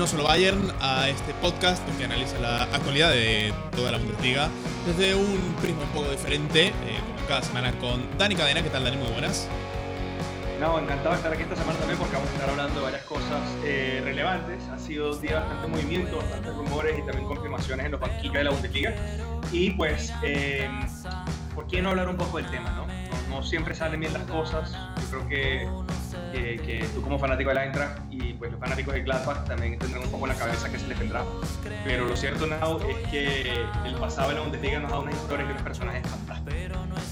No Solo Bayern, a este podcast que analiza la actualidad de toda la Bundesliga desde un prisma un poco diferente, eh, como cada semana con Dani Cadena. ¿Qué tal, Dani? Muy buenas. No, encantado de estar aquí esta semana también porque vamos a estar hablando de varias cosas eh, relevantes. Ha sido un día bastante movimiento, bastantes rumores y también confirmaciones en los banquillos de la Bundesliga. Y pues, eh, ¿por qué no hablar un poco del tema? No, no, no siempre salen bien las cosas. Yo creo que que, tú como fanático de la Eintracht y pues los fanáticos de Gladbach también tendrán un poco en la cabeza que se les vendrá. Pero lo cierto, Now, es que el pasado de la Bundesliga nos da unas historias y unos personajes fantásticos.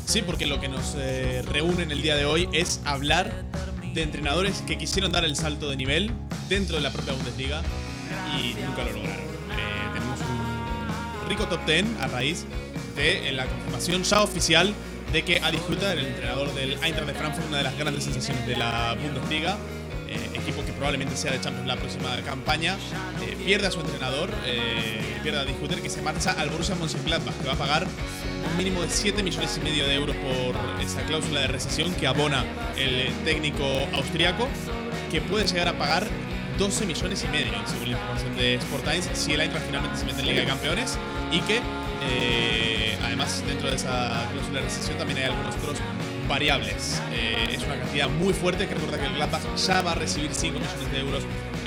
Sí, porque lo que nos eh, reúne en el día de hoy es hablar de entrenadores que quisieron dar el salto de nivel dentro de la propia Bundesliga y nunca lo lograron. Eh, tenemos un rico top 10 a raíz de la confirmación ya oficial de que a disfrutar el entrenador del Eintracht de Frankfurt, una de las grandes sensaciones de la Bundesliga, eh, equipo que probablemente sea de Champions la próxima campaña, eh, pierde a su entrenador, eh, pierde a discutir que se marcha al Borussia Mönchengladbach, que va a pagar un mínimo de 7 millones y medio de euros por esa cláusula de recesión que abona el técnico austriaco, que puede llegar a pagar 12 millones y medio, según la información de Sport Times, si el Eintracht finalmente se mete en Liga de Campeones y que eh, además, dentro de esa cláusula de recesión también hay algunos otros variables. Eh, es una cantidad muy fuerte que recuerda que el Gladbach ya va a recibir 5 millones de euros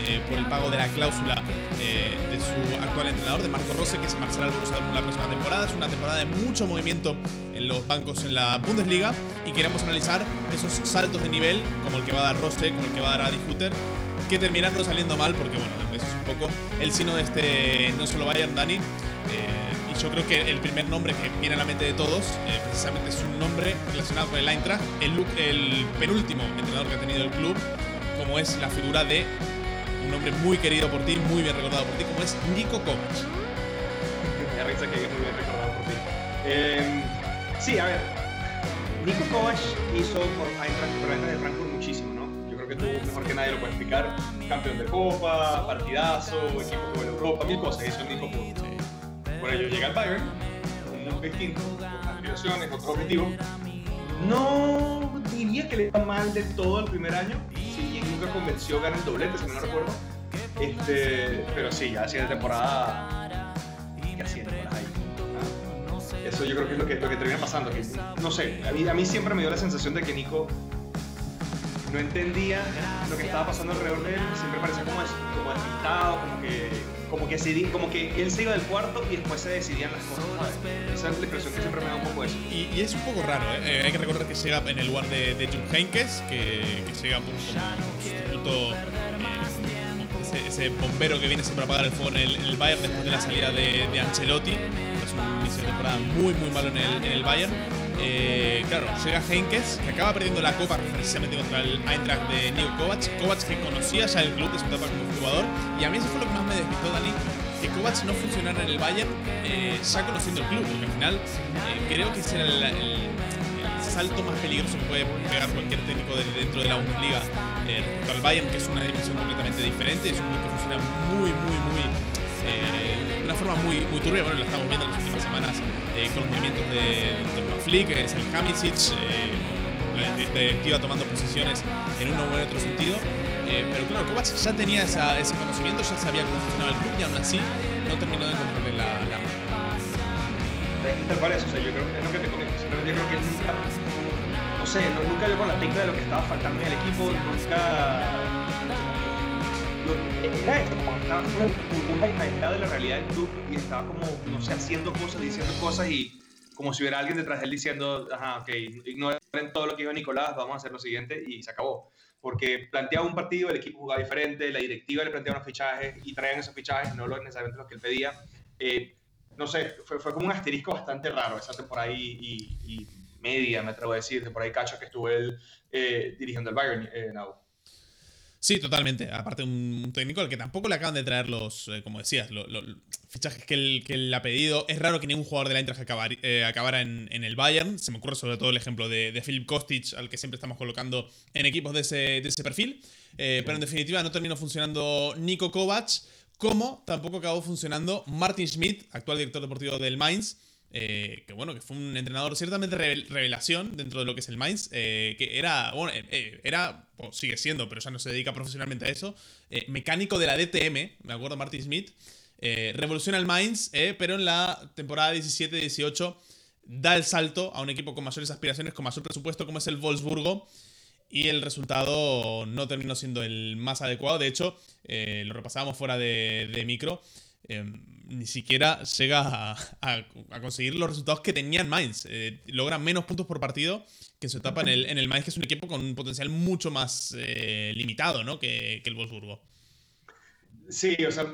eh, por el pago de la cláusula de su actual entrenador, de Marco Rose, que se marchará al Borussia la próxima temporada. Es una temporada de mucho movimiento en los bancos en la Bundesliga y queremos analizar esos saltos de nivel, como el que va a dar Rose, como el que va a dar Adi Hutter, que terminaron saliendo mal, porque bueno, eso es un poco el sino de este no solo Bayern Dani yo creo que el primer nombre que viene a la mente de todos, eh, precisamente es un nombre relacionado con el Eintracht, el, el penúltimo entrenador que ha tenido el club, como es la figura de un hombre muy querido por ti, muy bien recordado por ti, como es Nico Kovac. Me risa que es muy bien recordado por ti. Em, sí, a ver, Nico Kovac hizo por Eintracht, por de Frankfurt muchísimo, ¿no? Yo creo que tú mejor que nadie lo puedes explicar. Campeón de Copa, partidazo, equipo como Europa, mil cosas hizo Nico Kovac. Bueno, yo llegué al Bayern, un mundo distinto, con aspiraciones, otro objetivo. No diría que le iba mal del todo el primer año, si bien nunca convenció ganar el doblete, si no recuerdo. Este, pero sí, ya de temporada. ¿Qué hacía temporada ahí? Ah, eso yo creo que es lo que, lo que termina pasando. No sé, a mí siempre me dio la sensación de que Nico no entendía lo que estaba pasando alrededor de él, siempre parecía como, como como que, como, que como que él se iba del cuarto y después se decidían las cosas. Esa es la impresión que siempre me da un poco eso. Y, es un poco raro, ¿eh? ¿eh? hay que recordar que llega en el lugar de, de Jupp Heynckes, que, que llega como, sustituto, eh, ese, bombero que viene siempre a apagar el fuego en el, Bayern después de la salida de, de Ancelotti. Es un inicio de temporada muy, muy malo en el Bayern. Eh, claro, llega Henkes, que acaba perdiendo la copa precisamente contra el Eintracht de Nico Kovac. Kovac que conocía ya el club de su etapa como jugador. Y a mí eso fue lo que más me despistó, Dani, que Kovac no funcionara en el Bayern eh, ya conociendo el club. Porque al final eh, creo que ese era el, el, el, salto más peligroso que puede pegar cualquier técnico de dentro de la Bundesliga eh, respecto al Bayern, que es una dimensión completamente diferente. Es un club que funciona muy, muy, muy de una forma muy, muy turbia. Bueno, la estamos viendo en las últimas semanas eh, con los movimientos de, de Flick, es el Hamisic, eh, iba tomando posiciones en uno u otro sentido. Eh, pero claro, Kovac ya tenía esa, ese conocimiento, ya sabía cómo funcionaba el club y aún así no terminó de encontrarle la, la Tal cual es, o sea, yo creo que es lo que te comento. Yo creo que nunca, no sé, no, nunca dio con la tecla de lo que estaba faltando en el equipo, nunca era esto, estaba una aislado de la realidad del club y estaba como, no sé, haciendo cosas, diciendo cosas y como si hubiera alguien detrás de él diciendo, ajá, ok, ignoren todo lo que dijo Nicolás, vamos a hacer lo siguiente y se acabó. Porque planteaba un partido, el equipo jugaba diferente, la directiva le planteaba unos fichajes y traían esos fichajes, no necesariamente los que él pedía. Eh, no sé, fue, fue, como un asterisco bastante raro esa temporada y, y, y, media, me atrevo a decir, de por ahí cacho que estuvo él eh, dirigiendo el Bayern eh, now. Sí, totalmente. Aparte, un técnico al que tampoco le acaban de traer los, eh, como decías, los, los fichajes que él, que él, ha pedido. Es raro que ningún jugador de la Eintracht acabar, eh, acabara en, en, el Bayern. Se me ocurre sobre todo el ejemplo de, de Philip Kostic, al que siempre estamos colocando en equipos de ese, de ese perfil. Eh, pero en definitiva no terminó funcionando Nico Kovac, como tampoco acabó funcionando Martin Schmidt, actual director deportivo del Mainz, que bueno, que fue un entrenador ciertamente revelación dentro de lo que es el Mainz, que era, bueno, era, o sigue siendo, pero ya no se dedica profesionalmente a eso, mecánico de la DTM, me acuerdo, Martin Smith, revoluciona el Mainz, pero en la temporada 17-18 da el salto a un equipo con mayores aspiraciones, con mayor presupuesto, como es el Wolfsburgo. Y el resultado no terminó siendo el más adecuado. De hecho, eh, lo repasábamos fuera de, micro. Ni siquiera llega a, conseguir los resultados que tenían Mainz. Eh, logran menos puntos por partido que su etapa en el, en el Mainz, que es un equipo con un potencial mucho más eh, limitado ¿no? que, que el Wolfsburgo. Sí, o sea,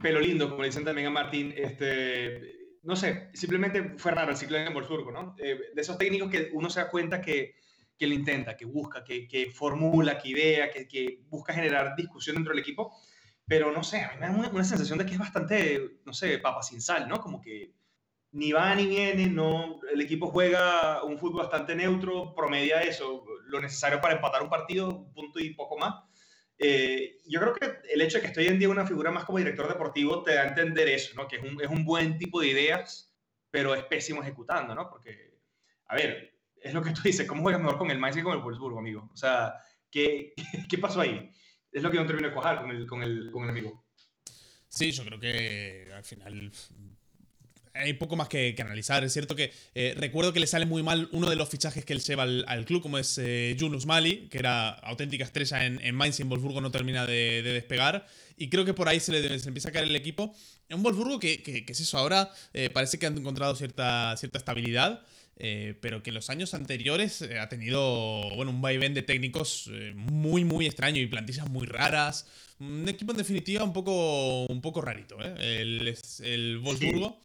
pelo lindo, como le dicen también a Martín. Este, no sé, simplemente fue raro el ciclo en Wolfsburgo, ¿no? Eh, de esos técnicos que uno se da cuenta que, que lo intenta, que busca, que, que formula, que idea, que, que, busca generar discusión dentro del equipo, pero no sé, a mí me da una, sensación de que es bastante, no sé, papa sin sal, ¿no? Como que ni va ni viene, no, el equipo juega un fútbol bastante neutro, promedia eso, lo necesario para empatar un partido, un punto y poco más eh, yo creo que el hecho de que estoy en día una figura más como director deportivo te da a entender eso, ¿no? Que es un, es un buen tipo de ideas, pero es pésimo ejecutando, ¿no? Porque, a ver, es lo que tú dices, ¿cómo juegas mejor con el Mainz que con el Wolfsburgo, amigo? O sea, ¿qué, qué pasó ahí? Es lo que no termino de cuajar con el, con, el, con el amigo. Sí, yo creo que al final hay poco más que, analizar. Es cierto que eh, recuerdo que le sale muy mal uno de los fichajes que él lleva al, club, como es eh, Yunus Mali, que era auténtica estrella en, Mainz y en Wolfsburgo no termina de, despegar. Y creo que por ahí se le, empieza a caer el equipo. En Wolfsburgo, que, que, es eso, ahora eh, parece que han encontrado cierta, cierta estabilidad. Pero que los años anteriores ha tenido bueno, un vaivén de técnicos muy, muy extraño y plantillas muy raras. Un equipo en definitiva un poco, un poco rarito, el, el Wolfsburgo.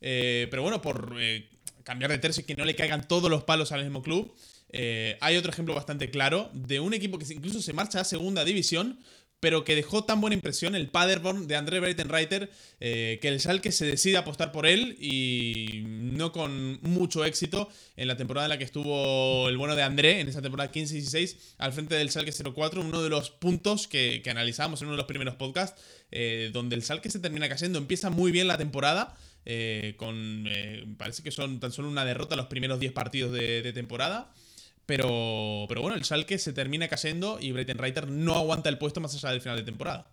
Eh, pero bueno, por eh, cambiar de tercio y que no le caigan todos los palos al mismo club. Eh, hay otro ejemplo bastante claro de un equipo que incluso se marcha a segunda división, pero que dejó tan buena impresión el Paderborn de André Breitenreiter que el Schalke se decide apostar por él y no con mucho éxito en la temporada en la que estuvo el bueno de André, en esa temporada 15-16, al frente del Schalke 04, uno de los puntos que, que analizamos en uno de los primeros podcasts, donde el Schalke se termina cayendo, empieza muy bien la temporada, eh, con, eh, parece que son tan solo una derrota los primeros 10 partidos de, temporada. Pero, pero bueno, el Schalke se termina cayendo y Breitenreiter no aguanta el puesto más allá del final de temporada.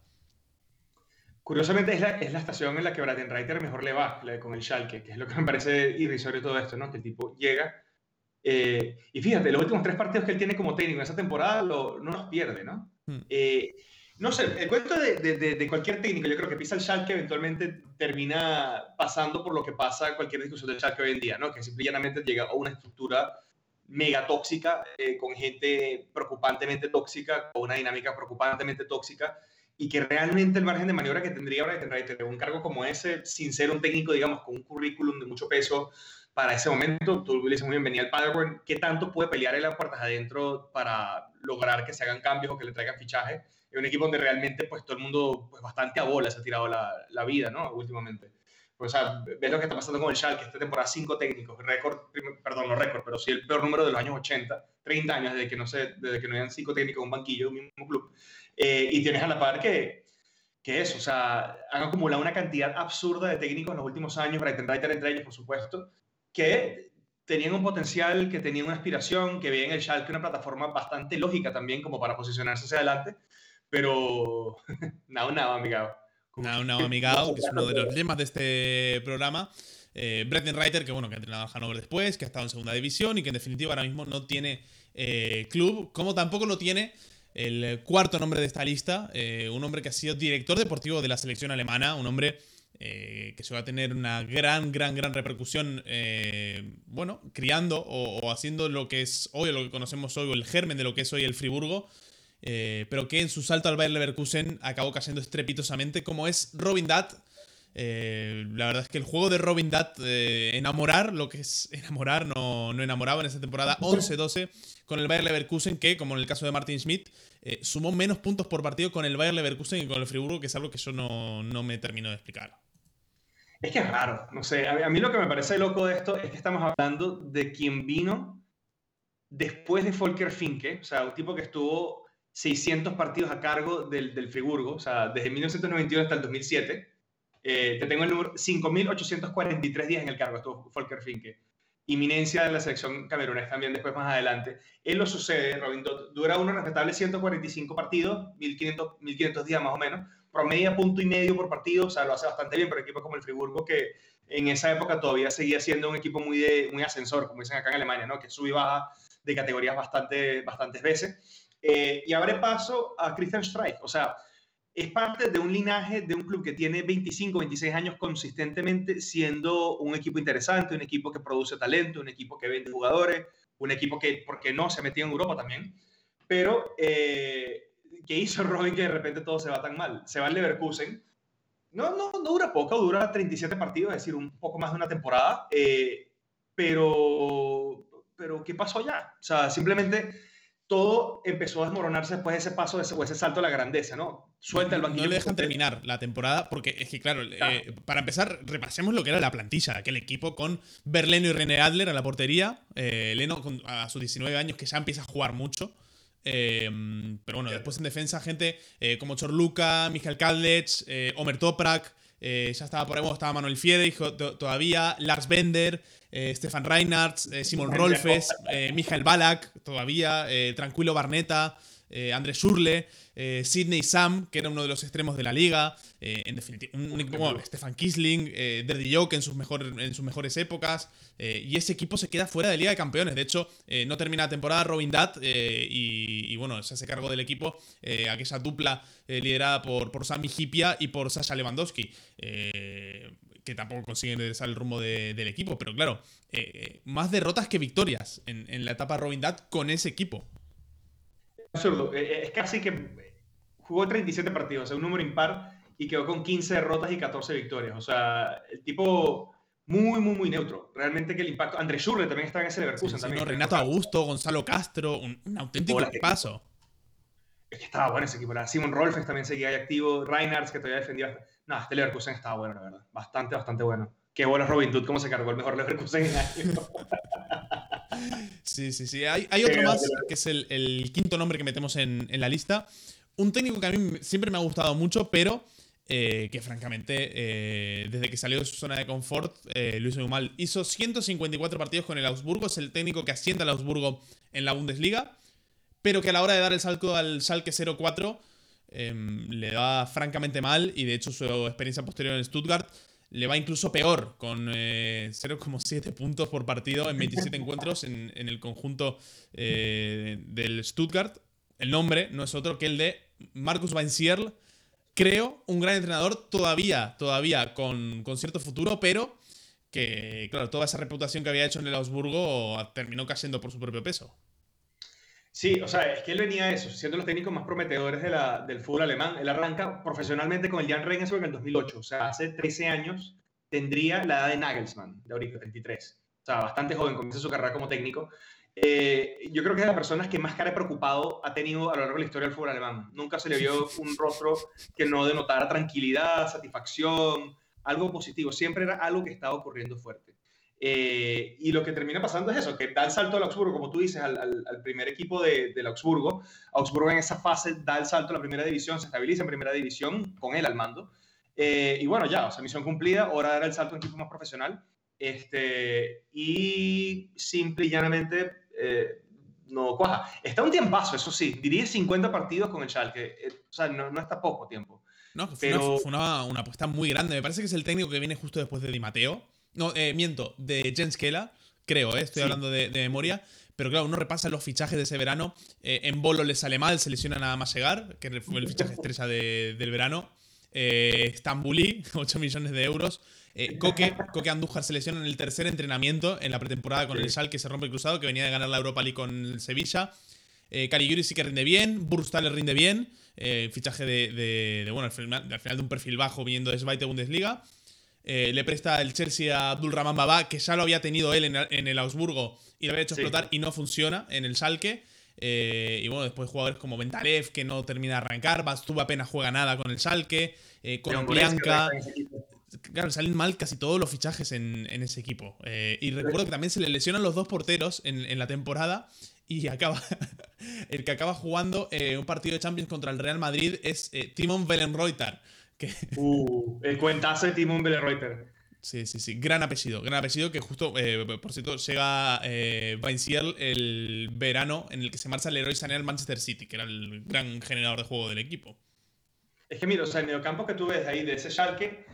Curiosamente es la, es la estación en la que Breitenreiter mejor le va con el Schalke, que es lo que me parece irrisorio todo esto, ¿no? Que el tipo llega eh, y fíjate, los últimos tres partidos que él tiene como técnico en esa temporada no los pierde, ¿no? Hmm. No sé, el cuento de, de, de, cualquier técnico, yo creo que pisa el Schalke eventualmente termina pasando por lo que pasa cualquier discusión del Schalke hoy en día, ¿no? Que simplemente llega a una estructura mega tóxica, eh, con gente preocupantemente tóxica, con una dinámica preocupantemente tóxica, y que realmente el margen de maniobra que tendría ahora tener un cargo como ese, sin ser un técnico, digamos, con un currículum de mucho peso para ese momento, tú le dices muy bienvenido al Paderborn, ¿qué tanto puede pelear en las puertas adentro para lograr que se hagan cambios o que le traigan fichajes? un equipo donde realmente pues todo el mundo pues bastante a bola se ha tirado la, la vida, ¿no? Últimamente. O sea, ves lo que está pasando con el Schalke, esta temporada cinco técnicos, récord, perdón, no récord, pero sí el peor número de los años 80, 30 años desde que no, sé, desde que no hayan cinco técnicos en un banquillo de un mismo club. Eh, y tienes a la par que, que eso, o sea, han acumulado una cantidad absurda de técnicos en los últimos años, para intentar entre ellos, por supuesto, que tenían un potencial, que tenían una aspiración, que veían el Schalke una plataforma bastante lógica también como para posicionarse hacia adelante, pero nada, nada, amigado. Nada, nada, amigado, que es uno de los lemas de este programa. Eh, Reiter, que bueno, que ha entrenado a Hannover después, que ha estado en segunda división y que en definitiva ahora mismo no tiene eh, club, como tampoco lo tiene el cuarto nombre de esta lista, eh, un hombre que ha sido director deportivo de la selección alemana, un hombre eh, que se va a tener una gran, gran, gran repercusión, bueno, criando o, o, haciendo lo que es hoy, lo que conocemos hoy, o el germen de lo que es hoy el Friburgo, eh, pero que en su salto al Bayer Leverkusen acabó cayendo estrepitosamente, como es Robin Dutt. Eh, la verdad es que el juego de Robin Dutt, eh, enamorar, lo que es enamorar, no, no enamoraba en esa temporada 11-12 con el Bayer Leverkusen, que como en el caso de Martin Schmidt, sumó menos puntos por partido con el Bayer Leverkusen que con el Friburgo, que es algo que yo no, no me termino de explicar. Es que es raro, no sé, a mí lo que me parece loco de esto es que estamos hablando de quien vino después de Volker Finke, o sea, un tipo que estuvo 600 partidos a cargo del, del Friburgo, o sea, desde 1991 hasta el 2007. Eh, te tengo el número 5.843 días en el cargo, estuvo Volker Finke. Inminencia de la selección camerunés también después más adelante. Él lo sucede, Robin dura unos respetables 145 partidos, 1.500, 1500 días más o menos, promedia punto y medio por partido, o sea, lo hace bastante bien, pero equipos como el Friburgo, que en esa época todavía seguía siendo un equipo muy, de, muy ascensor, como dicen acá en Alemania, ¿no? que sube y baja de categorías bastante, bastantes veces. Eh, y abre paso a Christian Streich, o sea, es parte de un linaje de un club que tiene 25, 26 años consistentemente siendo un equipo interesante, un equipo que produce talento, un equipo que vende jugadores, un equipo que, ¿por qué no?, se metió en Europa también. Pero, eh, ¿qué hizo Robin que de repente todo se va tan mal? Se va al Leverkusen. No, no, no dura poco, dura 37 partidos, es decir, un poco más de una temporada. Eh, pero, pero, ¿qué pasó allá? O sea, simplemente todo empezó a desmoronarse después de ese paso, ese, ese salto a la grandeza, ¿no? Suelta el banquillo. No le dejan terminar la temporada porque es que, claro, eh, para empezar, repasemos lo que era la plantilla. Aquel equipo con Berleno y René Adler a la portería. Eh, Leno a sus 19 años que ya empieza a jugar mucho. Eh, pero bueno, después en defensa, gente como Chorluca, Michael Kadlec, Omer Toprak. Ya estaba por ahí, estaba Manuel Fiedrich todavía, Lars Bender, Stefan Reinhardt, Simon Rolfes, Michael Balak, todavía, Tranquilo Barneta, Andrés Schurle. Eh, Sidney Sam, que era uno de los extremos de la liga, eh, en definitiva, un, Stefan Kisling, eh, Derdy Joke en sus, en sus mejores épocas, y ese equipo se queda fuera de Liga de Campeones. De hecho, no termina la temporada Robin Dutt y, bueno, se hace cargo del equipo, aquella dupla liderada por, por Sami Hipia y por Sasha Lewandowski que tampoco consiguen regresar el rumbo del equipo. Pero claro, más derrotas que victorias en, en, la etapa Robin Dutt con ese equipo. Absurdo. Es casi que jugó 37 partidos, un número impar, y quedó con 15 derrotas y 14 victorias. O sea, el tipo muy, muy, muy neutro. Realmente que el impacto. Andrés Schurre también está en ese Leverkusen. también. Renato Augusto, Gonzalo Castro, un, auténtico paso. Es que estaba bueno ese equipo. Simon Rolfes también seguía ahí activo. Reinhardt, que todavía defendía. No, este Leverkusen estaba bueno, la verdad. Bastante, bastante bueno. Qué bueno Robin Hood, cómo se cargó el mejor Leverkusen en años. sí, sí, sí. Hay, hay otro más, que es el, el, quinto nombre que metemos en, en la lista un técnico que a mí siempre me ha gustado mucho, pero eh, que francamente, eh, desde que salió de su zona de confort, eh, lo hizo muy mal. Hizo 154 partidos con el Augsburgo, es el técnico que asienta al Augsburgo en la Bundesliga, pero que a la hora de dar el salto al Salque 0-4 em, le da francamente mal y de hecho su experiencia posterior en Stuttgart le va incluso peor, con 0,7 puntos por partido en 27 encuentros en, en el conjunto del Stuttgart. El nombre no es otro que el de Marcus Weinzierl, creo, un gran entrenador todavía, todavía con, cierto futuro, pero que, claro, toda esa reputación que había hecho en el Augsburgo terminó cayendo por su propio peso. Sí, o sea, es que él venía eso, siendo los técnicos más prometedores de del fútbol alemán. Él arranca profesionalmente con el Jan Regensburg en el 2008, o sea, hace 13 años tendría la edad de Nagelsmann, de ahorita, 33. O sea, bastante joven, comienza su carrera como técnico. Eh, yo creo que es de las personas que más cara preocupado ha tenido a lo largo de la historia del fútbol alemán. Nunca se le vio un rostro que no denotara tranquilidad, satisfacción, algo positivo. Siempre era algo que estaba ocurriendo fuerte. Eh, y lo que termina pasando es eso, que da el salto al Augsburgo, como tú dices, al, al, primer equipo de, del Augsburgo. Augsburgo en esa fase da el salto a la primera división, se estabiliza en primera división con él al mando. Eh, y bueno, ya, o sea, misión cumplida, hora de dar el salto a un equipo más profesional. Este, y simple y llanamente eh, no cuaja. Está un tiempazo, eso sí. Diría 50 partidos con el Schalke. Eh, o sea, no, está poco tiempo. No, fue, pero... una, una, apuesta muy grande. Me parece que es el técnico que viene justo después de Di Matteo. No, eh, miento, de Jens Kela, creo, estoy hablando de, memoria. Pero claro, uno repasa los fichajes de ese verano. en Bolo le sale mal, se lesiona nada más llegar, que fue el fichaje estrella del verano. Stambuli, 8 millones de euros. Eh, Coque, Andújar se lesiona en el tercer entrenamiento en la pretemporada con el Sal que se rompe el cruzado, que venía de ganar la Europa League con el Sevilla. Eh, Caligiuri sí que rinde bien, le rinde bien. Eh, fichaje de, bueno, al final, de un perfil bajo viniendo de Zweite Bundesliga. Eh, le presta el Chelsea a Abdul Rahman Baba, que ya lo había tenido él en, el Augsburgo y lo había hecho explotar y no funciona en el Salque. y bueno, después jugadores como Ventalev, que no termina de arrancar. Bastuba apenas juega nada con el Salque. con Bianca claro, salen mal casi todos los fichajes en, ese equipo. Eh, y recuerdo que también se le lesionan los dos porteros en, la temporada y acaba el que acaba jugando eh, un partido de Champions contra el Real Madrid es eh, Timon Belenreuter, Uh, el cuentazo de Timon Bellerreuter. Sí, sí, sí. Gran apellido. Gran apellido que justo, eh, por cierto, llega eh, el verano en el que se marcha el héroe Sané al Manchester City, que era el gran generador de juego del equipo. Es que mira, o sea, el mediocampo que tú ves ahí de ese Schalke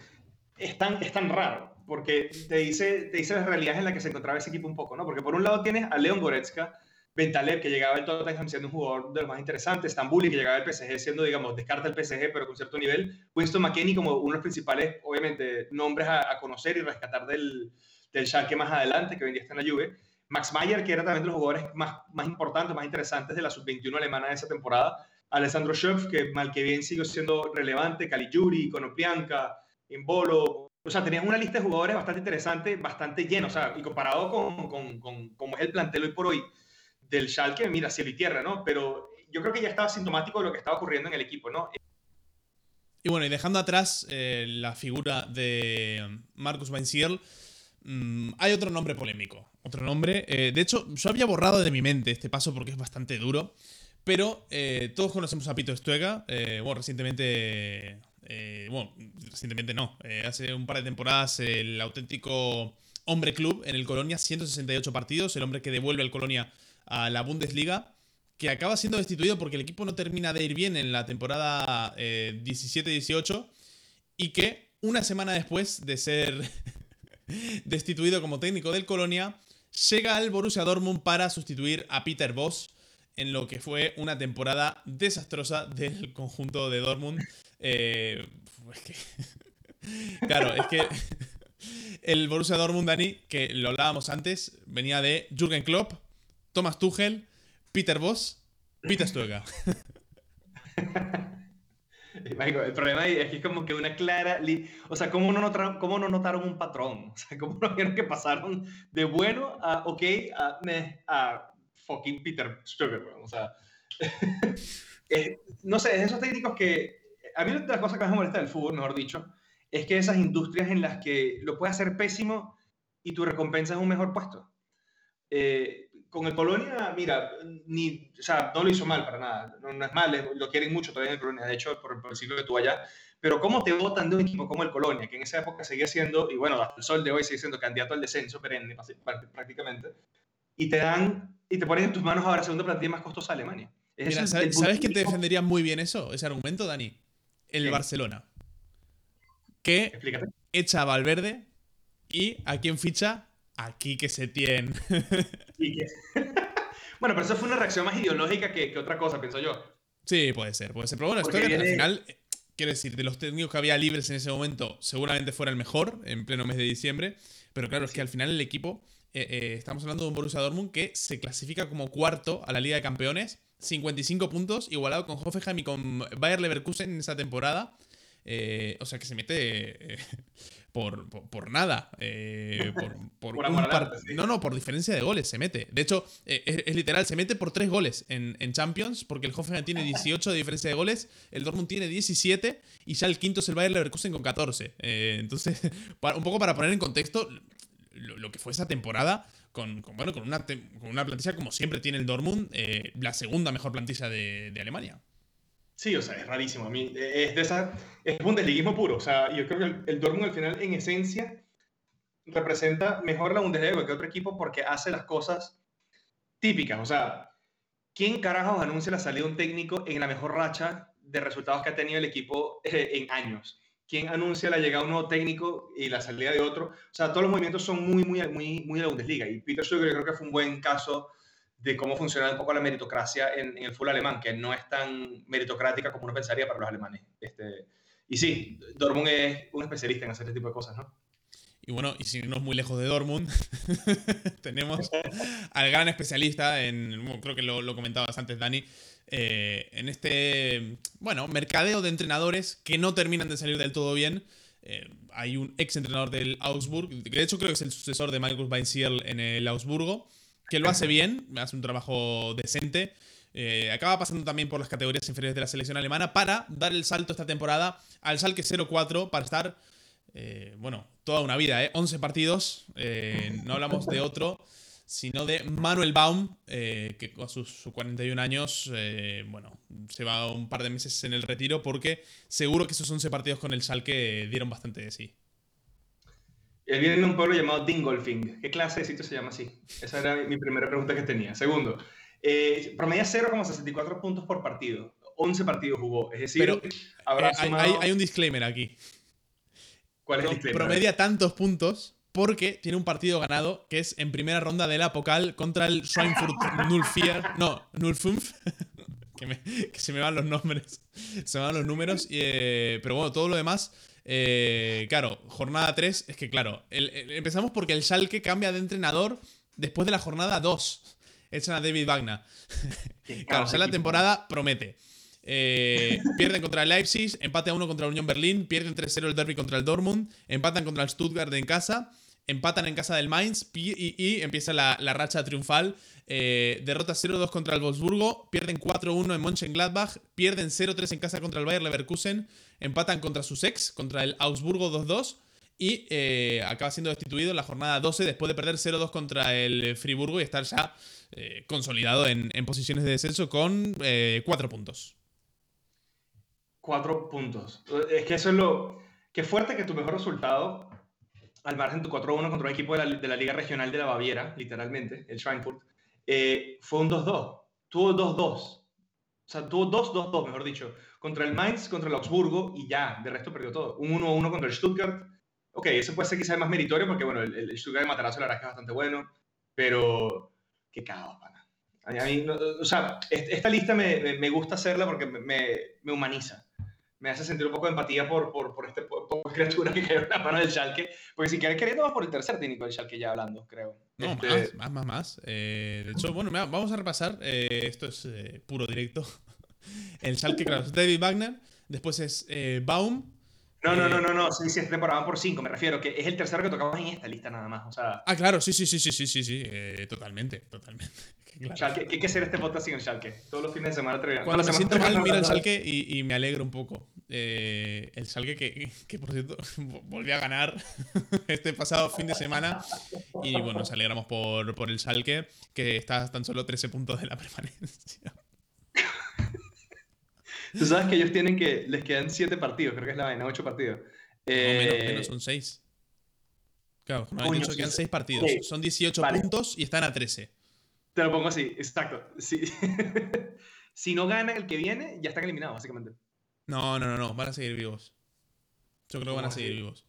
es tan, es tan raro, porque te dice, te dice las realidades en las que se encontraba ese equipo un poco, ¿no? Porque por un lado tienes a Leon Goretzka, Bentaleb, que llegaba al Tottenham siendo un jugador de los más interesantes, Stambuli, que llegaba al PSG siendo, digamos, descarta el PSG, pero con cierto nivel, Winston McKennie como uno de los principales, obviamente, nombres a, conocer y rescatar del, del Schalke más adelante, que vendía en la Juve, Max Mayer, que era también de los jugadores más, más importantes, más interesantes de la sub-21 alemana de esa temporada, Alessandro Schoff, que mal que bien siguió siendo relevante, Caligiuri, Konoplianka, Imbolo, o sea, tenías una lista de jugadores bastante interesante, bastante llena, o sea, y comparado con, con, con cómo es el plantel hoy por hoy, del Schalke, mira, cielo y tierra, ¿no? Pero yo creo que ya estaba sintomático de lo que estaba ocurriendo en el equipo, ¿no? Y bueno, y dejando atrás eh, la figura de Marcus Weinziel, mm, hay otro nombre polémico. Otro nombre. Eh, de hecho, yo había borrado de mi mente este paso porque es bastante duro. Pero eh, todos conocemos a Pito Estuega. bueno, recientemente. bueno, recientemente no. hace un par de temporadas el auténtico hombre club en el Colonia, 168 partidos. El hombre que devuelve al Colonia a la Bundesliga, que acaba siendo destituido porque el equipo no termina de ir bien en la temporada 17-18 eh, y que una semana después de ser destituido como técnico del Colonia, llega al Borussia Dortmund para sustituir a Peter Voss en lo que fue una temporada desastrosa del conjunto de Dortmund. Eh, claro, es que el Borussia Dortmund, Dani, que lo hablábamos antes, venía de Jürgen Klopp, Thomas Tuchel, Peter Voss, Peter Stuega. el problema es que es como que una clara. O sea, ¿cómo no, notaron, ¿cómo no notaron un patrón? O sea, ¿cómo no vieron que pasaron de bueno a ok a, a fucking Peter Stuega? O sea, eh, no sé, es esos técnicos que. A mí una de las cosas que más me molesta del fútbol, mejor dicho, es que esas industrias en las que lo puedes hacer pésimo y tu recompensa es un mejor puesto. Eh, con el Polonia, mira, ni, o sea, no lo hizo mal para nada, no, es mal, lo quieren mucho todavía en el Polonia, de hecho, por, el siglo que tuvo allá, pero ¿cómo te votan de un equipo como el Colonia, que en esa época seguía siendo, y bueno, hasta el sol de hoy sigue siendo candidato al descenso perenne prácticamente, y te dan, y te ponen en tus manos ahora la segunda plantilla más costosa de Alemania? Mira, ¿sabes, ¿sabes quién te defendería muy bien eso, ese argumento, Dani? El Barcelona. Que echa a Valverde y a quién ficha aquí que se tiene. bueno, pero eso fue una reacción más ideológica que, otra cosa, pienso yo. Sí, puede ser, puede ser. Pero bueno, esto al final, quiero decir, de los técnicos que había libres en ese momento, seguramente fuera el mejor en pleno mes de diciembre. Pero claro, es que al final el equipo, eh, eh, estamos hablando de un Borussia Dortmund que se clasifica como cuarto a la Liga de Campeones, 55 puntos, igualado con Hoffenheim y con Bayer Leverkusen en esa temporada. Eh, o sea que se mete por, por, nada. Eh, por, No, no, por diferencia de goles se mete. De hecho, eh, es, literal, se mete por tres goles en, Champions, porque el Hoffenheim tiene 18 de diferencia de goles, el Dortmund tiene 17 y ya el quinto es el Bayern Leverkusen con 14. Eh, entonces, un poco para poner en contexto lo, que fue esa temporada. Con, bueno, con una, con una plantilla como siempre tiene el Dortmund, la segunda mejor plantilla de Alemania. Sí, o sea, es rarísimo. A mí eh, es de esa, es bundesligismo puro. O sea, yo creo que el, el Dortmund al final, en esencia, representa mejor la Bundesliga que otro equipo porque hace las cosas típicas. O sea, ¿quién carajos anuncia la salida de un técnico en la mejor racha de resultados que ha tenido el equipo eh, en años? ¿Quién anuncia la llegada de un nuevo técnico y la salida de otro? O sea, todos los movimientos son muy, muy, muy, muy de la Bundesliga. Y Peter yo creo que fue un buen caso de cómo funciona un poco la meritocracia en, el fútbol alemán, que no es tan meritocrática como uno pensaría para los alemanes. Este, y sí, Dortmund es un especialista en hacer este tipo de cosas, ¿no? Y bueno, y si no es muy lejos de Dortmund, tenemos al gran especialista en, creo que lo, comentabas antes, Dani, eh, en este, bueno, mercadeo de entrenadores que no terminan de salir del todo bien. Eh, hay un ex entrenador del Augsburg, que de hecho creo que es el sucesor de Markus Weinziel en el Augsburgo, que lo hace bien, hace un trabajo decente. Eh, acaba pasando también por las categorías inferiores de la selección alemana para dar el salto esta temporada al Salque 0-4 para estar, eh, bueno, toda una vida, ¿eh? 11 partidos, eh, no hablamos de otro, sino de Manuel Baum, que a sus, 41 años, bueno, se va un par de meses en el retiro porque seguro que esos 11 partidos con el Schalke dieron bastante de sí. Él viene de un pueblo llamado Dingolfing. ¿Qué clase de sitio se llama así? Esa era mi, primera pregunta que tenía. Segundo, eh, promedia 0,64 puntos por partido. 11 partidos jugó. Es decir, Pero, hay, hay, un disclaimer aquí. ¿Cuál es el disclaimer? Promedia tantos puntos porque tiene un partido ganado que es en primera ronda de la Pokal contra el Schweinfurt Nullfier. No, Nullfünf. que, se me van los nombres. Se me van los números. Eh, pero bueno, todo lo demás. Eh, claro, jornada 3. Es que claro, empezamos porque el Schalke cambia de entrenador después de la jornada 2. Echan a David Wagner. claro, o sea, la temporada promete. Eh, pierden contra el Leipzig, empate a 1 contra la Unión Berlín, pierden 3-0 el derby contra el Dortmund, empatan contra el Stuttgart en casa, empatan en casa del Mainz y, empieza la, racha triunfal. Eh, derrota 0-2 contra el Wolfsburgo, pierden 4-1 en Mönchengladbach, pierden 0-3 en casa contra el Bayer Leverkusen, empatan contra sus ex, contra el Augsburgo 2-2 y eh, acaba siendo destituido en la jornada 12 después de perder 0-2 contra el Friburgo y estar ya consolidado en, en, posiciones de descenso con 4 puntos cuatro puntos. Es que eso es lo... Qué fuerte que tu mejor resultado, al margen tu 4-1 contra un equipo de la, Liga Regional de la Baviera, literalmente, el Schweinfurt, eh, fue un 2-2. Tuvo 2-2. O sea, tuvo 2-2-2, mejor dicho. Contra el Mainz, contra el Augsburgo y ya, de resto perdió todo. Un 1-1 contra el Stuttgart. Ok, ese puede ser quizás más meritorio porque, bueno, el, el Stuttgart de Matarazo la verdad es que es bastante bueno, pero qué caos, pana. A mí, o sea, esta lista me, me, gusta hacerla porque me, me humaniza me hace sentir un poco de empatía por, por, por este por, criatura que cayó en la mano del Schalke. Porque si quieres queriendo va por el tercer técnico del Schalke ya hablando, creo. No, este... más, más, más, eh, de hecho, bueno, vamos a repasar. Eh, esto es eh, puro directo. el Schalke, claro, es David Wagner. Después es Baum. No, no, no, no, no, sí, sí, es temporada por cinco, me refiero, que es el tercero que tocamos en esta lista nada más, o sea... Ah, claro, sí, sí, sí, sí, sí, sí, sí, totalmente, totalmente. Schalke, ¿qué hay que hacer este podcast sin el Schalke? Todos los fines de semana Cuando me siento mal, miro el Schalke y, y, me alegro un poco. Eh, el Salgue que, que, por cierto, volvió a ganar este pasado fin de semana. Y bueno, nos alegramos por, por el Salque, que está tan solo 13 puntos de la permanencia. Tú sabes que ellos tienen que. Les quedan 7 partidos, creo que es la vaina, 8 partidos. menos, menos, son 6. Claro, no hay dicho que quedan 6 partidos. Son 18 puntos y están a 13. Te lo pongo así, exacto. si no gana el que viene, ya están eliminados, básicamente. No, no, no, no, van a seguir vivos. Yo creo que van a seguir vivos.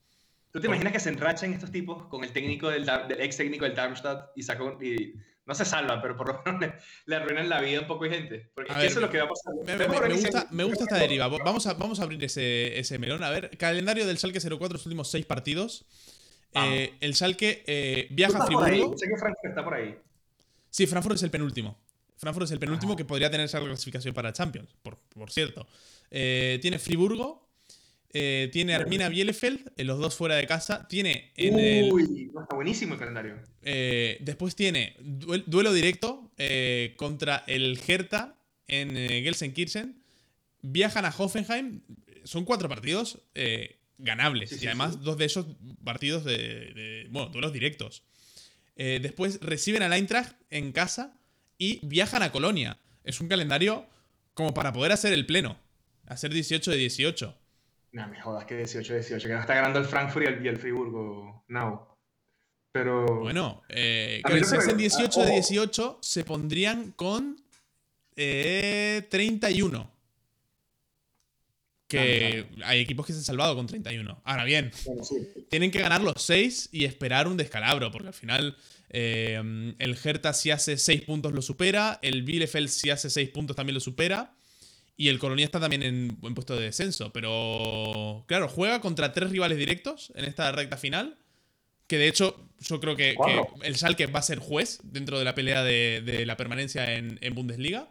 ¿Tú te imaginas que se enrachan estos tipos con el técnico del, ex técnico del Darmstadt y sacó y no se salvan, pero por lo menos le, arruinan la vida a un poco de gente? Porque eso es lo que va a pasar. Me, gusta, esta deriva. Vamos a, vamos a abrir ese, ese melón. A ver, calendario del Schalke 04, los últimos seis partidos. Eh, el Schalke eh, viaja a Friburgo. Sé que Frankfurt está por ahí. Sí, Frankfurt es el penúltimo. Frankfurt es el penúltimo que podría tener esa clasificación para Champions, por, por cierto. Eh, tiene Friburgo, eh, tiene Armina Bielefeld, los dos fuera de casa. Tiene en Uy, está buenísimo el calendario. Eh, después tiene duelo directo contra el Hertha en Gelsenkirchen. Viajan a Hoffenheim. Son cuatro partidos ganables. y además, dos de esos partidos de, bueno, duelos directos. después reciben al Eintracht en casa y viajan a Colonia. Es un calendario como para poder hacer el pleno. Hacer 18 de 18. No me jodas que 18 de 18, que no está ganando el Frankfurt y el, Friburgo now. Pero. Bueno, eh, que si hacen 18 de 18, se pondrían con eh, 31. Que hay equipos que se han salvado con 31. Ahora bien, tienen que ganar los 6 y esperar un descalabro, porque al final eh, el Hertha si hace 6 puntos lo supera, el Bielefeld si hace 6 puntos también lo supera. Y el Colonia está también en buen puesto de descenso. Pero, claro, juega contra tres rivales directos en esta recta final. Que de hecho, yo creo que, el Schalke va a ser juez dentro de la pelea de, la permanencia en, Bundesliga.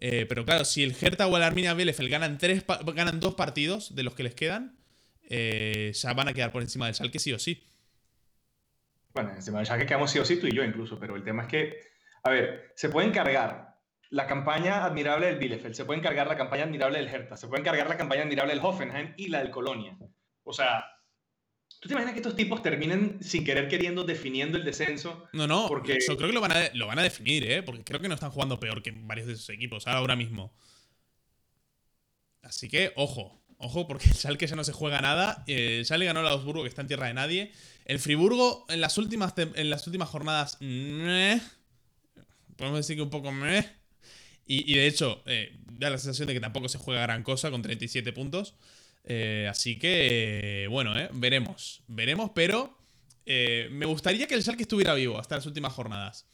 Eh, pero claro, si el Hertha o el Arminia Bielefeld ganan, tres, ganan dos partidos de los que les quedan, eh, ya van a quedar por encima del Schalke sí o sí. Bueno, encima del Schalke quedamos sí o sí tú y yo incluso, pero el tema es que, a ver, se pueden cargar la campaña admirable del Bielefeld, se puede encargar la campaña admirable del Hertha, se puede encargar la campaña admirable del Hoffenheim y la del Colonia. O sea, ¿Tú te imaginas que estos tipos terminen sin querer queriendo definiendo el descenso? No, no, porque... yo creo que lo van, a, lo van a definir, ¿eh? Porque creo que no están jugando peor que varios de esos equipos ahora mismo. Así que, ojo, ojo, porque el Schalke ya no se juega nada. Eh, el Schalke ganó a Augsburgo, que está en tierra de nadie. El Friburgo, en las últimas, en las últimas jornadas, podemos decir que un poco meh. Y, de hecho, eh, da la sensación de que tampoco se juega gran cosa con 37 puntos. Eh, así que, bueno, eh, veremos. Veremos, pero me gustaría que el Schalke estuviera vivo hasta las últimas jornadas.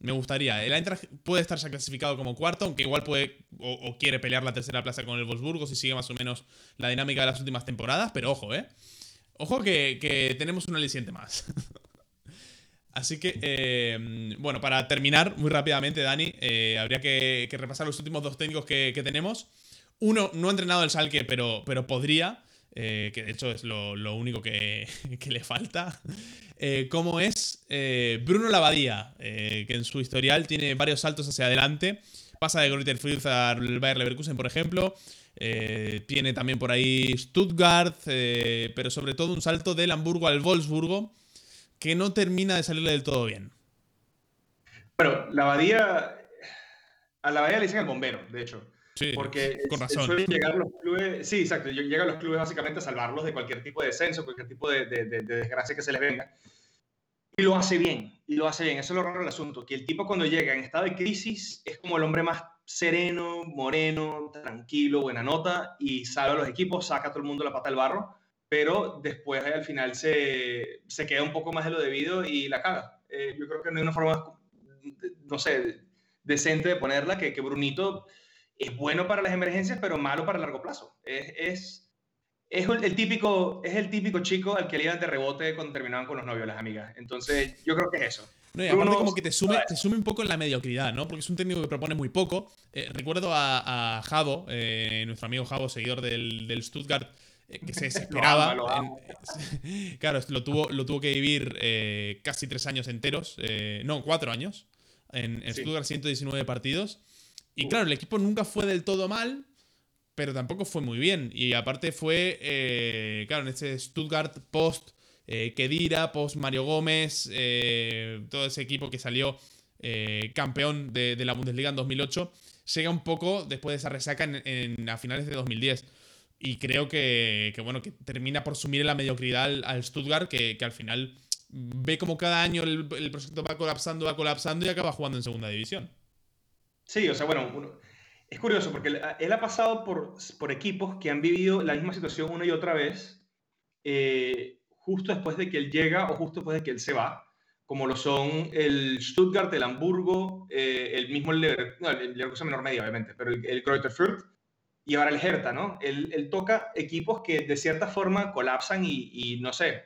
Me gustaría. El Eintracht puede estar ya clasificado como cuarto, aunque igual puede o, quiere pelear la tercera plaza con el Wolfsburgo si sigue más o menos la dinámica de las últimas temporadas. Pero ojo, ¿eh? Ojo que, tenemos un aliciente más. Así que, bueno, para terminar muy rápidamente, Dani, habría que, repasar los últimos dos técnicos que, que tenemos. Uno no ha entrenado el Salque, pero, pero podría. Eh, que de hecho es lo, único que, le falta. Eh, como es eh, Bruno Lavadía, que en su historial tiene varios saltos hacia adelante. Pasa de Greuther Fürth al Bayer Leverkusen, por ejemplo. tiene también por ahí Stuttgart, pero sobre todo un salto del Hamburgo al Wolfsburgo, que no termina de salirle del todo bien. Bueno, Lavadía. A Lavadía le dicen el bombero, de hecho. Sí, porque con razón. suelen llegar los clubes, sí, exacto, llegan los clubes básicamente a salvarlos de cualquier tipo de descenso, cualquier tipo de, desgracia que se les venga. Y lo hace bien, y lo hace bien. Eso es lo raro del asunto, que el tipo cuando llega en estado de crisis es como el hombre más sereno, moreno, tranquilo, buena nota, y salva a los equipos, saca a todo el mundo la pata del barro, pero después al final se, se queda un poco más de lo debido y la caga. Eh, yo creo que no hay una forma, no sé, decente de ponerla, que, que Brunito es bueno para las emergencias, pero malo para el largo plazo. Es, es, el, típico, es el típico chico al que le iban de rebote cuando terminaban con los novios, las amigas. Entonces, yo creo que es eso. No, y aparte como que te sume, te sume un poco en la mediocridad, ¿no? Porque es un técnico que propone muy poco. Eh, recuerdo a, a Javo, eh, nuestro amigo Javo, seguidor del, Stuttgart, eh, que se desesperaba. claro, lo tuvo, lo tuvo que vivir casi tres años enteros. no, cuatro años. En, Stuttgart 119 partidos. Y claro, el equipo nunca fue del todo mal, pero tampoco fue muy bien. Y aparte fue, eh, claro, en este Stuttgart post eh, Kedira, post Mario Gómez, eh, todo ese equipo que salió campeón de, la Bundesliga en 2008, llega un poco después de esa resaca en, a finales de 2010. Y creo que, bueno, que termina por sumir en la mediocridad al, Stuttgart, que, al final ve como cada año el, el proyecto va colapsando, va colapsando y acaba jugando en segunda división. Sí, o sea, bueno, es curioso porque él ha pasado por, por, equipos que han vivido la misma situación una y otra vez, eh, justo después de que él llega o justo después de que él se va, como lo son el Stuttgart, el Hamburgo, eh, el mismo Lever, no, el Leverkusen menor medio, obviamente, pero el, el Fürth y ahora el Hertha, ¿no? Él, él, toca equipos que de cierta forma colapsan y, y, no sé,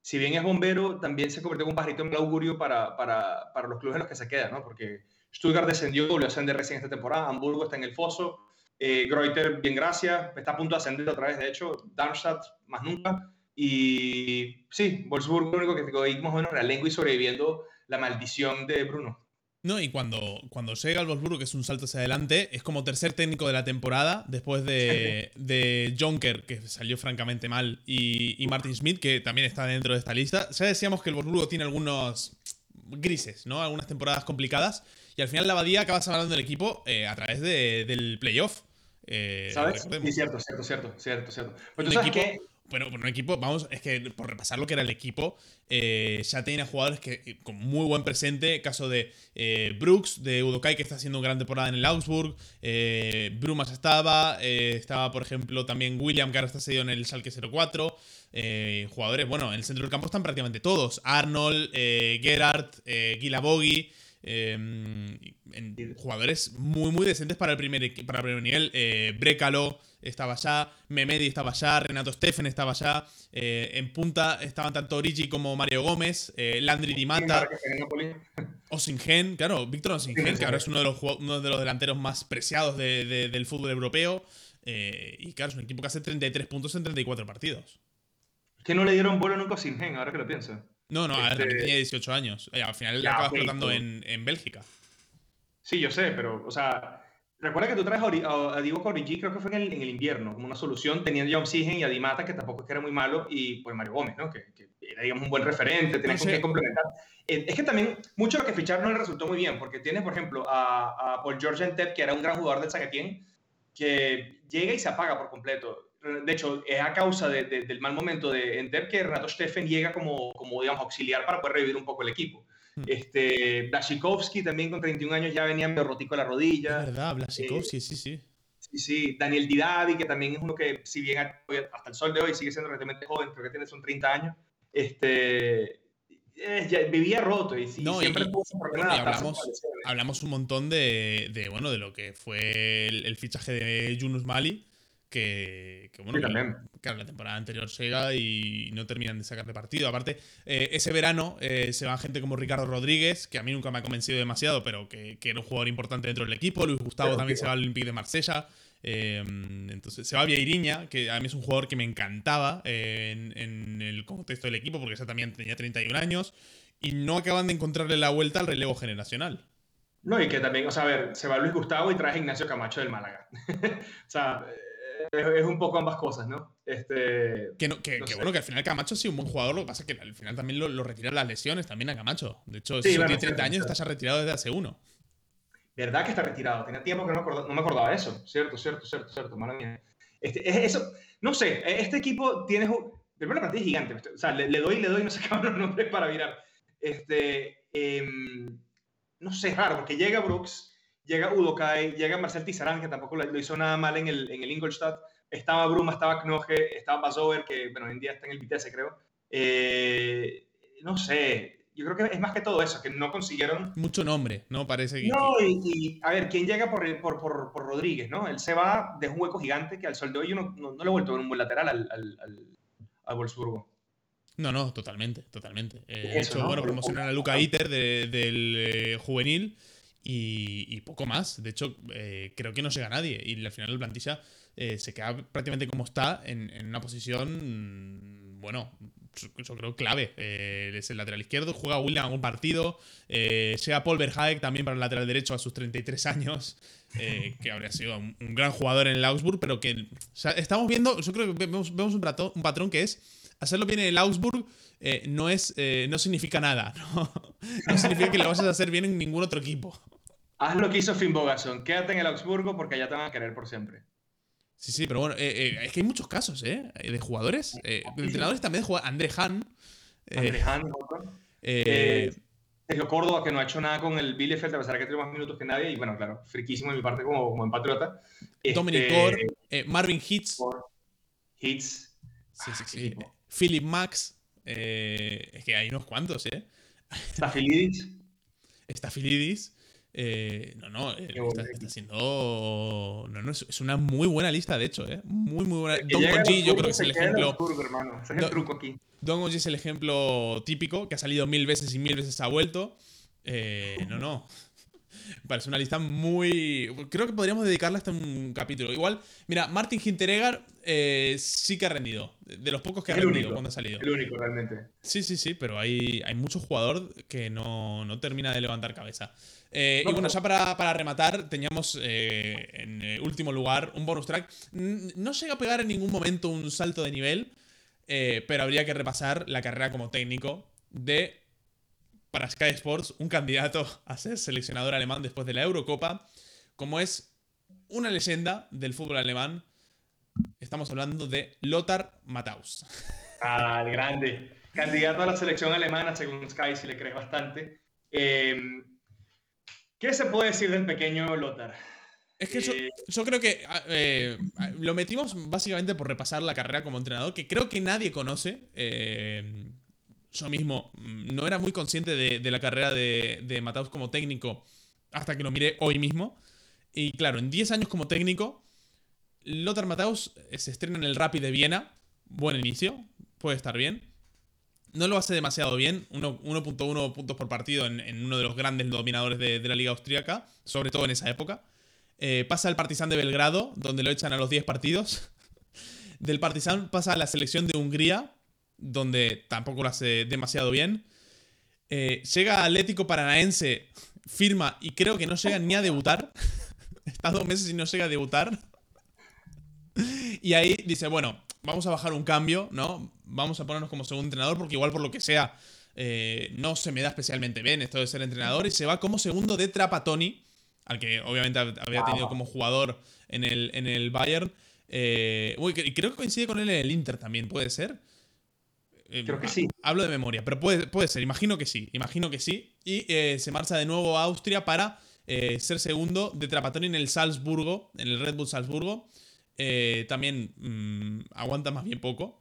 si bien es bombero, también se convirtió en un pajarito en augurio para, para, para los clubes en los que se queda, ¿no? Porque Stuttgart descendió, volvió a ascender recién esta temporada. Hamburgo está en el foso. Eh, Greuter, bien gracias. Está a punto de ascender otra vez, de hecho. Darmstadt, más nunca. Y sí, Wolfsburg, lo único que tengo ahí más o menos la lengua y sobreviviendo la maldición de Bruno. No, y cuando, cuando llega al Wolfsburg, que es un salto hacia adelante, es como tercer técnico de la temporada, después de, de Jonker, que salió francamente mal, y, y Martin Smith, que también está dentro de esta lista. Ya decíamos que el Wolfsburgo tiene algunos grises, ¿no? Algunas temporadas complicadas. Y al final la Abadía acaba salvando el equipo eh, a través del playoff. Eh, ¿Sabes? Sí, cierto, cierto, cierto, cierto, cierto. Pues un equipo, Bueno, por un equipo, vamos, es que por repasar lo que era el equipo, eh, ya tenía jugadores que con muy buen presente. Caso de Brooks, de Udokai, que está haciendo una gran temporada en el Augsburg. Brumas estaba. estaba, por ejemplo, también William, que ahora está cedido en el Salke 04. jugadores, bueno, en el centro del campo están prácticamente todos. Arnold, Gerard, Em, jugadores muy, muy decentes para el primer, para el primer nivel. Eh, Brecalo estaba allá, Memedi estaba allá, Renato Steffen estaba allá. Eh, en punta estaban tanto Origi como Mario Gómez, eh, Landry Di Mata. Osingen, claro, Víctor Osingen, que ahora es uno de los, uno de los delanteros más preciados del fútbol europeo. y claro, es un equipo que hace 33 puntos en 34 partidos. Que no le dieron bola nunca a Osingen, ahora que lo pienso. No, no, a ver, este tenía 18 años. al final ya, acaba explotando en, en, Bélgica. Sí, yo sé, pero, o sea, Recuerda que tú traes a, Ori- a, a Divo Corrigi, creo que fue en el, en el invierno, como una solución, teniendo ya Oxygen y a Dimata, que tampoco es que era muy malo, y pues Mario Gómez, ¿no? Que, que era, digamos, un buen referente, tenía No con sé. qué complementar. Eh, es que también, mucho de lo que ficharon no le resultó muy bien, porque tienes, por ejemplo, a, a Paul George Entep, que era un gran jugador del Zagatien, que llega y se apaga por completo. De hecho, es a causa de- de- del mal momento de Entep que Renato Steffen llega como, como, digamos, auxiliar para poder revivir un poco el equipo. Hmm. Este, Blashikovsky también con 31 años ya venía medio rotico de la rodilla. Es verdad, Blasikov, sí, sí, sí. Sí, sí, Daniel Didavi, que también es uno que, si bien hasta el sol de hoy sigue siendo relativamente joven, creo que tiene son 30 años, este, eh, ya vivía roto y, sí, No, siempre y- hablamos- a. Hablamos un montón de, de, bueno, de lo que fue el, el fichaje de Yunus Mali, que, que, bueno, Sí, que, claro, la temporada anterior llega y no terminan de sacarle partido. Aparte, eh, ese verano eh, se va gente como Ricardo Rodríguez, que a mí nunca me ha convencido demasiado, pero que, que era un jugador importante dentro del equipo. Luis Gustavo Pero, también tío. se va al Olympique de Marsella. Eh, entonces se va Vieiriña, que a mí es un jugador que me encantaba en, en el contexto del equipo, porque esa también tenía 31 años. Y no acaban de encontrarle la vuelta al relevo generacional. No, y que también, o sea, a ver, se va Luis Gustavo y trae a Ignacio Camacho del Málaga. o sea, es, es un poco ambas cosas, ¿no? Este, Que, no- que, No que bueno, que al final Camacho ha sido un buen jugador, lo que pasa es que al final también lo, lo retiran las lesiones también a Camacho. De hecho, Sí, si bueno, tiene 30 cierto, años, está ya retirado desde hace uno. ¿Verdad que está retirado? Tenía tiempo que no me acordaba, no me acordaba de eso. Cierto, cierto, cierto, cierto. Mala mía. Este, es- eso, no sé, este equipo tiene... Primero la plantilla es gigante. O sea, le, le doy, le doy, no sé qué los nombres para virar. Este, em, no sé, es raro, porque llega Brooks, llega Udokai, llega Marcel Tizarán, que tampoco lo, lo hizo nada mal en el, en el Ingolstadt. Estaba Bruma, estaba Knoge, estaba Bazover, que bueno, hoy en día está en el Vitesse, creo. Eh, no sé, yo creo que es más que todo eso, que no consiguieron Mucho nombre, ¿no? Parece que. no, y, y, a ver, ¿quién llega por, por, por, por Rodríguez, no? Él se va, deja un hueco gigante que al sol de hoy yo no, no, no le he vuelto a ver un buen lateral al, al, al, al Wolfsburgo. No, no, totalmente, totalmente. Eh, de Eso, hecho, ¿no? bueno, promocionan a Luca Iter de- del eh, juvenil y, poco más. De hecho, eh, creo que no llega nadie. Y al final la plantilla eh, se queda prácticamente como está en, una posición, mm, bueno, yo, creo clave. Eh, es el lateral izquierdo, juega William algún partido. Llega Paul Verhaeg también para el lateral derecho a sus 33 años. que habría sido un, gran jugador en el Augsburg, pero que estamos viendo, yo creo que vemos, un patrón que es hacerlo bien en el Augsburg eh, no, es, eh, no significa nada. ¿no? no significa que lo vayas a hacer bien en ningún otro equipo. Haz lo que hizo Finn Bogason, quédate en el Augsburgo porque allá te van a querer por siempre. Sí, sí, pero bueno, eh, eh, es que hay muchos casos, ¿eh? De jugadores, eh, de entrenadores también, juega André Hahn. André Hahn, Sergio Córdoba, que no ha hecho nada con el Bielefeld, a pesar de que tiene más minutos que nadie, y bueno, claro, friquísimo de mi parte como, como en patriota. Dominic Este, Marvin Hitz. Hits. Sí, sí, qué sí. Philip Max. es que hay unos cuantos, ¿eh? Stafilidis. Stafilidis. Eh, no, no, eh, está, está siendo. No, no, es, una muy buena lista, de hecho, ¿eh? Muy, muy buena. Don yo creo que es el ejemplo. Hermano. Es el truco aquí. Don es el ejemplo típico, que ha salido mil veces y mil veces ha vuelto. Eh, no, no. Parece una lista muy. Creo que podríamos dedicarle hasta un capítulo. Igual, mira, Martin Hinteregger eh, sí que ha rendido. De los pocos que ha rendido único. cuando ha salido. El único, realmente. Sí, sí, sí, pero hay, hay mucho jugador que no, no termina de levantar cabeza. Eh, No, y bueno, no. ya para, para rematar, teníamos eh, en eh, último lugar un bonus track. No llega a pegar en ningún momento un salto de nivel, pero habría que repasar la carrera como técnico de, para Sky Sports, un candidato a ser seleccionador alemán después de la Eurocopa, como es una leyenda del fútbol alemán. Estamos hablando de Lothar Matthaus. Ah, el grande. Candidato a la selección alemana, según Sky, si le crees bastante. Eh, ¿Qué se puede decir del pequeño Lothar? Es que yo, Eh, yo creo que ah, eh, lo metimos básicamente por repasar la carrera como entrenador, que creo que nadie conoce. Yo mismo mm, no era muy consciente de, la carrera de, de Mataus como técnico hasta que lo miré hoy mismo. Y claro, en 10 años como técnico, Lothar Mataus eh, se estrena en el Rapid de Viena. Buen inicio, puede estar bien. No lo hace demasiado bien, uno- 1.1 puntos por partido en, uno de los grandes dominadores de, de la liga austríaca, sobre todo en esa época. Eh, pasa al Partizan de Belgrado, donde lo echan a los 10 partidos. Del Partizan pasa a la selección de Hungría, donde tampoco lo hace demasiado bien. Eh, llega Atlético Paranaense, firma y creo que no llega ni a debutar. está dos meses y no llega a debutar. Y ahí dice, bueno, vamos a bajar un cambio, ¿no? Vamos a ponernos como segundo entrenador porque igual por lo que sea eh, no se me da especialmente bien esto de ser entrenador y se va como segundo de Trapatoni, al que obviamente había tenido como jugador en el, en el Bayern. Eh, uy, creo que coincide con él en el Inter también, ¿puede ser? Eh, creo que sí. Hablo de memoria, pero puede, puede ser, imagino que sí, imagino que sí. Y se marcha de nuevo a Austria para ser segundo de Trapatoni en el Salzburgo, en el Red Bull Salzburgo. también mm, aguanta más bien poco.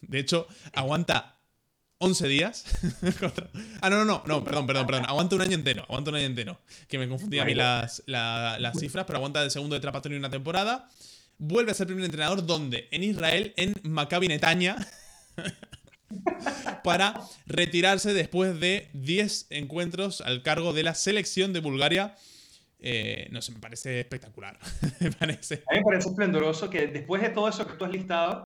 De hecho, aguanta 11 días. ah, no, no, no, no, perdón, perdón, perdón. Aguanta un año entero, aguanta un año entero. Que me confundí a mí las, las cifras, pero aguanta el segundo de Trapatoni una temporada. Vuelve a ser primer entrenador, ¿dónde? En Israel, en Maccabi Netaña. para retirarse después de 10 encuentros al cargo de la selección de Bulgaria. Eh, no sé, me parece espectacular. me parece. A mí me parece esplendoroso que después de todo eso que tú has listado,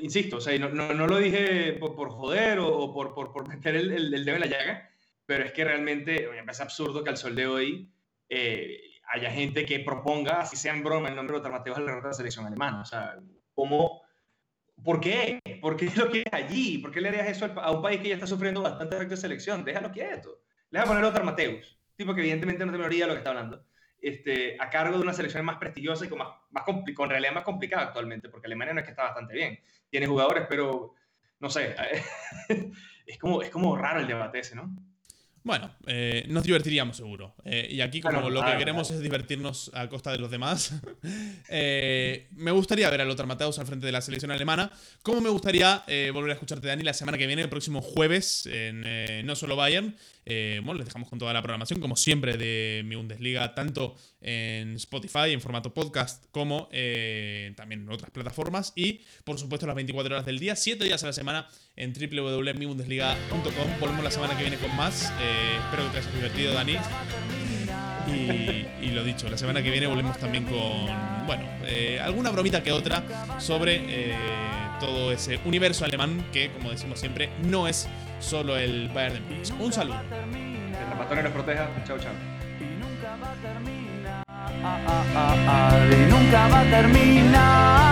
insisto, o sea, no, no, lo dije por, joder o, por, por, por, meter el, el, dedo en la llaga, pero es que realmente me parece absurdo que al sol de hoy eh, haya gente que proponga, así sea en broma, el nombre de Lothar al de la selección alemana. O sea, ¿cómo? ¿Por qué? ¿Por qué lo quieres allí? ¿Por qué le harías eso a un país que ya está sufriendo bastante efecto de selección? Déjalo quieto. Le vas a poner Lothar Mateus, tipo que evidentemente no te de lo que está hablando este, a cargo de una selección más prestigiosa y con, más, más con realidad más complicada actualmente, porque Alemania no es que está bastante bien. Tiene jugadores, pero no sé, es como, es como raro el debate ese, ¿no? Bueno, eh, nos divertiríamos seguro. Eh, y aquí como lo que queremos es divertirnos a costa de los demás, eh, me gustaría ver a Lothar Mateus al frente de la selección alemana. Como me gustaría volver a escucharte, Dani, la semana que viene, el próximo jueves, en No Solo Bayern. Bueno, les dejamos con toda la programación, como siempre, de mi Bundesliga, tanto en Spotify, en formato podcast, como también en otras plataformas. Y, por supuesto, las 24 horas del día, 7 días a la semana en www.mibundesliga.com. Volvemos la semana que viene con más. Eh, espero que te hayas divertido, Dani. Y, lo dicho, la semana que viene volvemos también con, bueno, eh, alguna bromita que otra sobre eh, todo ese universo alemán que, como decimos siempre, no es solo el Bayern de Múnich. Un saludo. Que la nos proteja. Chao, chao. Y nunca va a terminar.